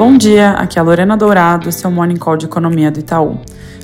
Bom dia, aqui é a Lorena Dourado, seu Morning Call de Economia do Itaú.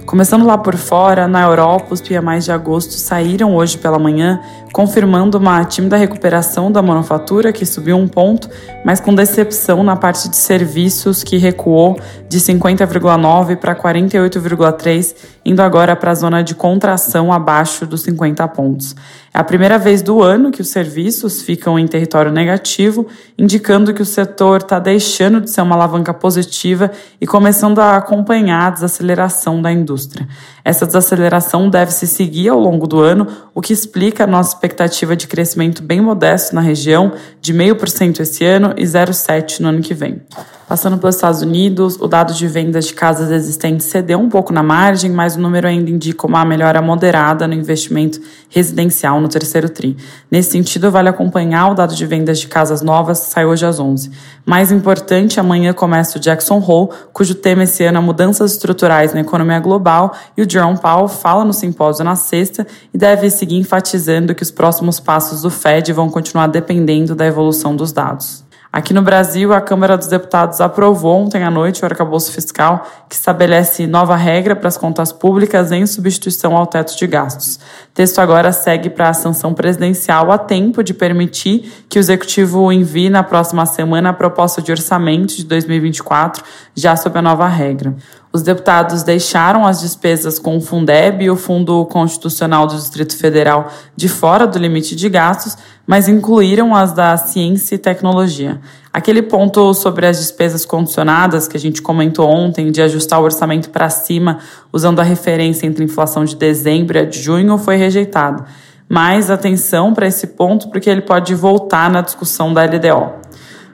Começando lá por fora, na Europa, os PMIs de agosto saíram hoje pela manhã, confirmando uma tímida recuperação da manufatura, que subiu um ponto, mas com decepção na parte de serviços, que recuou de 50,9 para 48,3, indo agora para a zona de contração abaixo dos 50 pontos. É a primeira vez do ano que os serviços ficam em território negativo, indicando que o setor está deixando de ser uma alavanca positiva e começando a acompanhar a desaceleração da indústria. Essa desaceleração deve se seguir ao longo do ano, o que explica a nossa expectativa de crescimento bem modesto na região, de 0,5% esse ano e 0,7% no ano que vem. Passando pelos Estados Unidos, o dado de vendas de casas existentes cedeu um pouco na margem, mas o número ainda indica uma melhora moderada no investimento residencial no terceiro TRI. Nesse sentido, vale acompanhar o dado de vendas de casas novas, que sai hoje às 11. Mais importante, amanhã começa o Jackson Hole, cujo tema esse ano é mudanças estruturais na economia global, e o Jerome Powell fala no simpósio na sexta e deve seguir enfatizando que os próximos passos do Fed vão continuar dependendo da evolução dos dados. Aqui no Brasil, a Câmara dos Deputados aprovou ontem à noite o arcabouço fiscal que estabelece nova regra para as contas públicas em substituição ao teto de gastos. Texto agora segue para a sanção presidencial a tempo de permitir que o Executivo envie na próxima semana a proposta de orçamento de 2024, já sob a nova regra. Os deputados deixaram as despesas com o Fundeb e o Fundo Constitucional do Distrito Federal de fora do limite de gastos, mas incluíram as da ciência e tecnologia. Aquele ponto sobre as despesas condicionadas que a gente comentou ontem, de ajustar o orçamento para cima, usando a referência entre inflação de dezembro e a de junho, foi rejeitado. Mais atenção para esse ponto, porque ele pode voltar na discussão da LDO.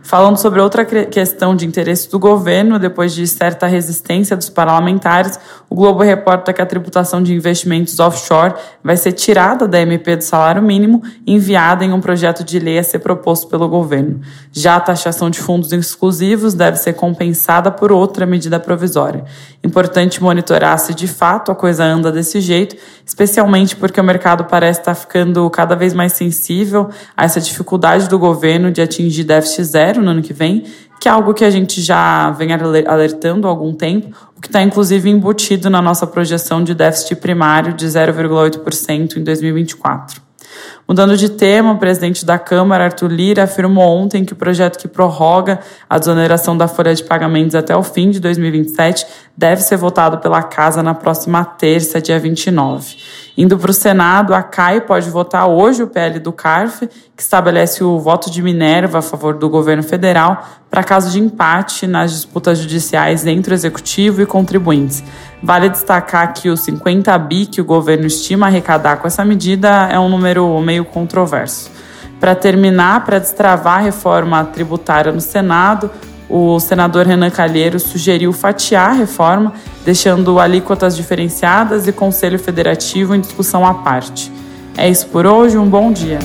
Falando sobre outra questão de interesse do governo, depois de certa resistência dos parlamentares, o Globo reporta que a tributação de investimentos offshore vai ser tirada da MP do salário mínimo e enviada em um projeto de lei a ser proposto pelo governo. Já a taxação de fundos exclusivos deve ser compensada por outra medida provisória. Importante monitorar se de fato a coisa anda desse jeito, especialmente porque o mercado parece estar ficando cada vez mais sensível a essa dificuldade do governo de atingir déficit zero no ano que vem, que é algo que a gente já vem alertando há algum tempo, o que está inclusive embutido na nossa projeção de déficit primário de 0,8% em 2024. Mudando de tema, o presidente da Câmara, Arthur Lira, afirmou ontem que o projeto que prorroga a desoneração da folha de pagamentos até o fim de 2027 deve ser votado pela Casa na próxima terça, dia 29. Indo para o Senado, a CAI pode votar hoje o PL do CARF, que estabelece o voto de Minerva a favor do governo federal para caso de empate nas disputas judiciais entre o executivo e contribuintes. Vale destacar que os 50 bi que o governo estima arrecadar com essa medida é um número meio controverso. Para terminar, para destravar a reforma tributária no Senado, o senador Renan Calheiros sugeriu fatiar a reforma, deixando alíquotas diferenciadas e Conselho Federativo em discussão à parte. É isso por hoje, um bom dia.